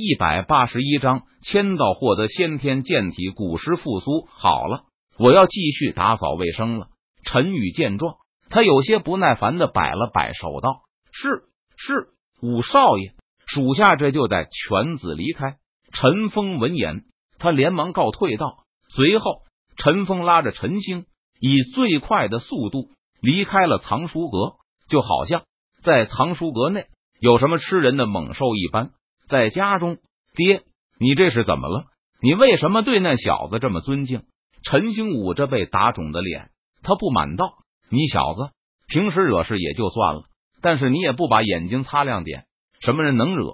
一百八十一章，签到获得先天健体，古尸复苏。好了，我要继续打扫卫生了。陈宇见状，他有些不耐烦的摆了摆手，道：“是是，五少爷，属下这就带犬子离开。”陈峰闻言，他连忙告退道。随后，陈峰拉着陈星，以最快的速度离开了藏书阁，就好像在藏书阁内有什么吃人的猛兽一般。在家中，爹，你这是怎么了？你为什么对那小子这么尊敬？陈星捂着被打肿的脸，他不满道：“你小子平时惹事也就算了，但是你也不把眼睛擦亮点，什么人能惹，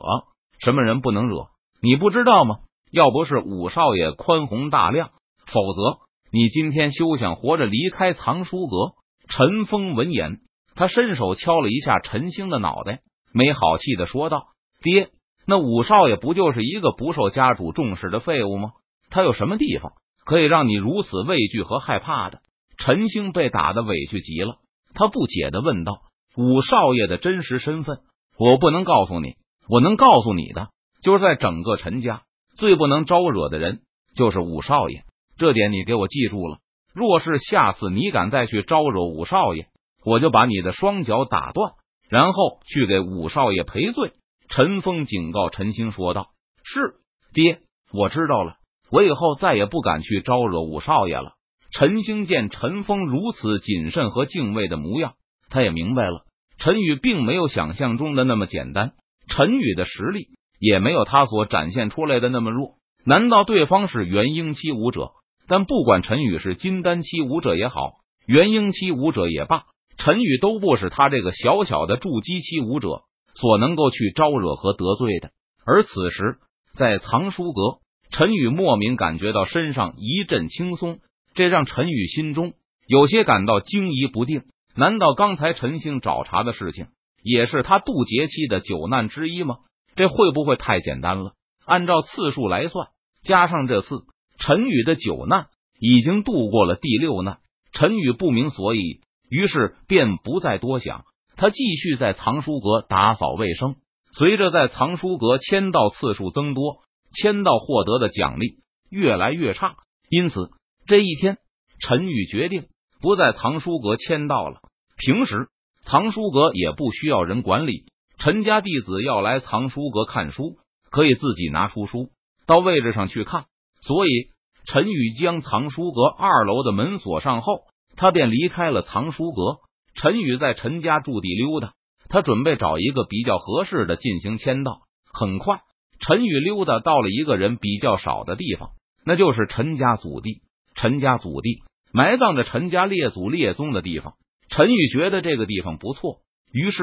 什么人不能惹，你不知道吗？要不是五少爷宽宏大量，否则你今天休想活着离开藏书阁。”陈峰闻言，他伸手敲了一下陈星的脑袋，没好气的说道：“爹。”那五少爷不就是一个不受家主重视的废物吗？他有什么地方可以让你如此畏惧和害怕的？陈星被打的委屈极了，他不解的问道：“五少爷的真实身份，我不能告诉你。我能告诉你的，就是在整个陈家最不能招惹的人，就是五少爷。这点你给我记住了。若是下次你敢再去招惹五少爷，我就把你的双脚打断，然后去给五少爷赔罪。”陈峰警告陈星说道：“是爹，我知道了，我以后再也不敢去招惹五少爷了。”陈星见陈峰如此谨慎和敬畏的模样，他也明白了，陈宇并没有想象中的那么简单，陈宇的实力也没有他所展现出来的那么弱。难道对方是元婴期武者？但不管陈宇是金丹期武者也好，元婴期武者也罢，陈宇都不是他这个小小的筑基期武者。所能够去招惹和得罪的，而此时在藏书阁，陈宇莫名感觉到身上一阵轻松，这让陈宇心中有些感到惊疑不定。难道刚才陈星找茬的事情也是他渡劫期的九难之一吗？这会不会太简单了？按照次数来算，加上这次陈宇的九难，已经度过了第六难。陈宇不明所以，于是便不再多想。他继续在藏书阁打扫卫生。随着在藏书阁签到次数增多，签到获得的奖励越来越差。因此，这一天，陈宇决定不在藏书阁签到了。平时，藏书阁也不需要人管理。陈家弟子要来藏书阁看书，可以自己拿出书到位置上去看。所以，陈宇将藏书阁二楼的门锁上后，他便离开了藏书阁。陈宇在陈家驻地溜达，他准备找一个比较合适的进行签到。很快，陈宇溜达到了一个人比较少的地方，那就是陈家祖地。陈家祖地埋葬着陈家列祖列宗的地方。陈宇觉得这个地方不错，于是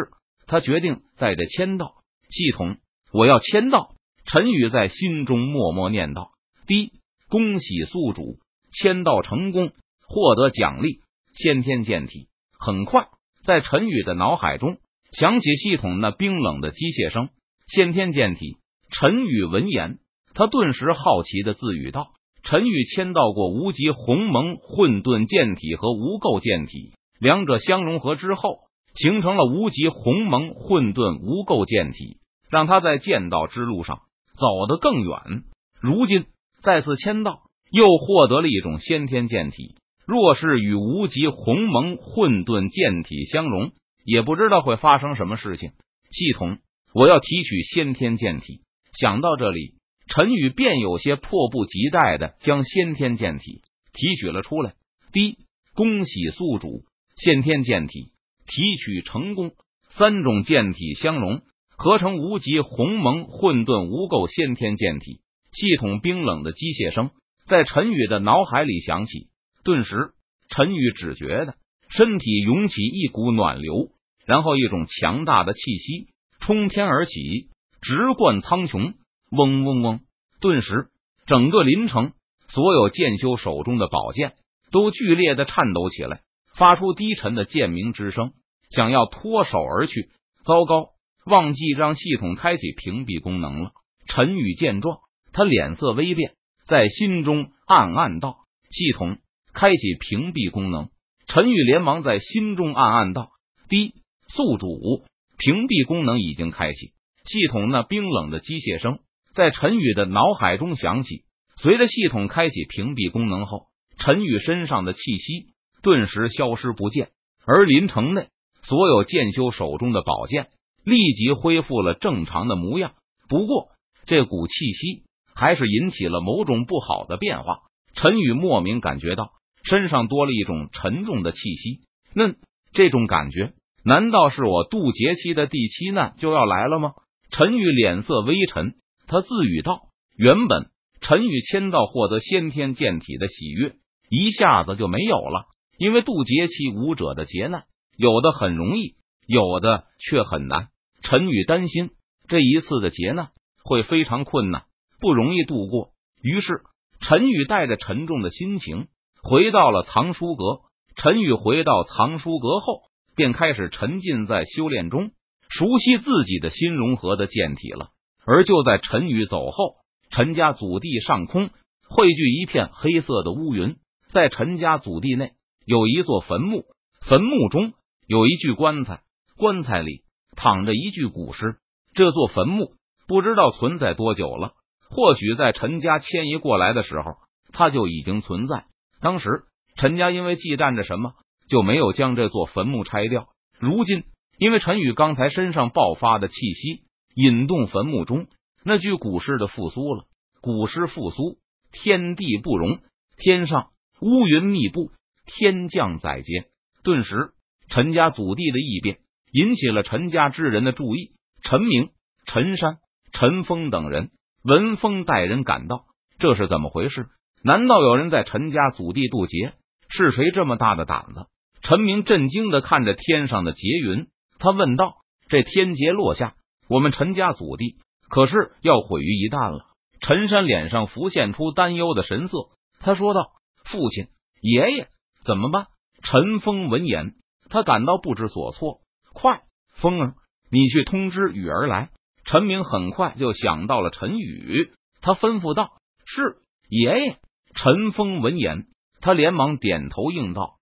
他决定在这签到。系统，我要签到。陈宇在心中默默念道：“第一，恭喜宿主签到成功，获得奖励先天剑体。”很快，在陈宇的脑海中响起系统那冰冷的机械声：“先天剑体。”陈宇闻言，他顿时好奇的自语道：“陈宇签到过无极鸿蒙混沌剑体和无垢剑体，两者相融合之后，形成了无极鸿蒙混沌无垢剑体，让他在剑道之路上走得更远。如今再次签到，又获得了一种先天剑体。”若是与无极鸿蒙混沌剑体相融，也不知道会发生什么事情。系统，我要提取先天剑体。想到这里，陈宇便有些迫不及待的将先天剑体提取了出来。第一，恭喜宿主，先天剑体提取成功。三种剑体相融，合成无极鸿蒙混沌无垢先天剑体。系统冰冷的机械声在陈宇的脑海里响起。顿时，陈宇只觉得身体涌起一股暖流，然后一种强大的气息冲天而起，直贯苍穹。嗡嗡嗡！顿时，整个林城所有剑修手中的宝剑都剧烈的颤抖起来，发出低沉的剑鸣之声，想要脱手而去。糟糕，忘记让系统开启屏蔽功能了。陈宇见状，他脸色微变，在心中暗暗道：“系统。”开启屏蔽功能，陈宇连忙在心中暗暗道：“第一，宿主屏蔽功能已经开启。”系统那冰冷的机械声在陈宇的脑海中响起。随着系统开启屏蔽功能后，陈宇身上的气息顿时消失不见，而林城内所有剑修手中的宝剑立即恢复了正常的模样。不过，这股气息还是引起了某种不好的变化。陈宇莫名感觉到身上多了一种沉重的气息。那这种感觉，难道是我渡劫期的第七难就要来了吗？陈宇脸色微沉，他自语道：“原本。”陈宇签到获得先天剑体的喜悦一下子就没有了，因为渡劫期武者的劫难有的很容易，有的却很难。陈宇担心这一次的劫难会非常困难，不容易度过。于是，陈宇带着沉重的心情回到了藏书阁。陈宇回到藏书阁后，便开始沉浸在修炼中，熟悉自己的新融合的剑体了。而就在陈宇走后。陈家祖地上空汇聚一片黑色的乌云，在陈家祖地内有一座坟墓，坟墓中有一具棺材，棺材里躺着一具古尸。这座坟墓不知道存在多久了，或许在陈家迁移过来的时候，它就已经存在。当时陈家因为忌惮着什么，就没有将这座坟墓拆掉。如今因为陈宇刚才身上爆发的气息，引动坟墓中。那具古尸的复苏了，古尸复苏，天地不容，天上乌云密布，天降载劫。顿时，陈家祖地的异变引起了陈家之人的注意。陈明、陈山、陈峰等人闻风带人赶到，这是怎么回事？难道有人在陈家祖地渡劫？是谁这么大的胆子？陈明震惊的看着天上的劫云，他问道：“这天劫落下，我们陈家祖地？”可是要毁于一旦了。陈山脸上浮现出担忧的神色，他说道：“父亲，爷爷怎么办？”陈峰闻言，他感到不知所措。快，风儿，你去通知雨儿来。陈明很快就想到了陈宇，他吩咐道：“是爷爷。”陈峰闻言，他连忙点头应道：“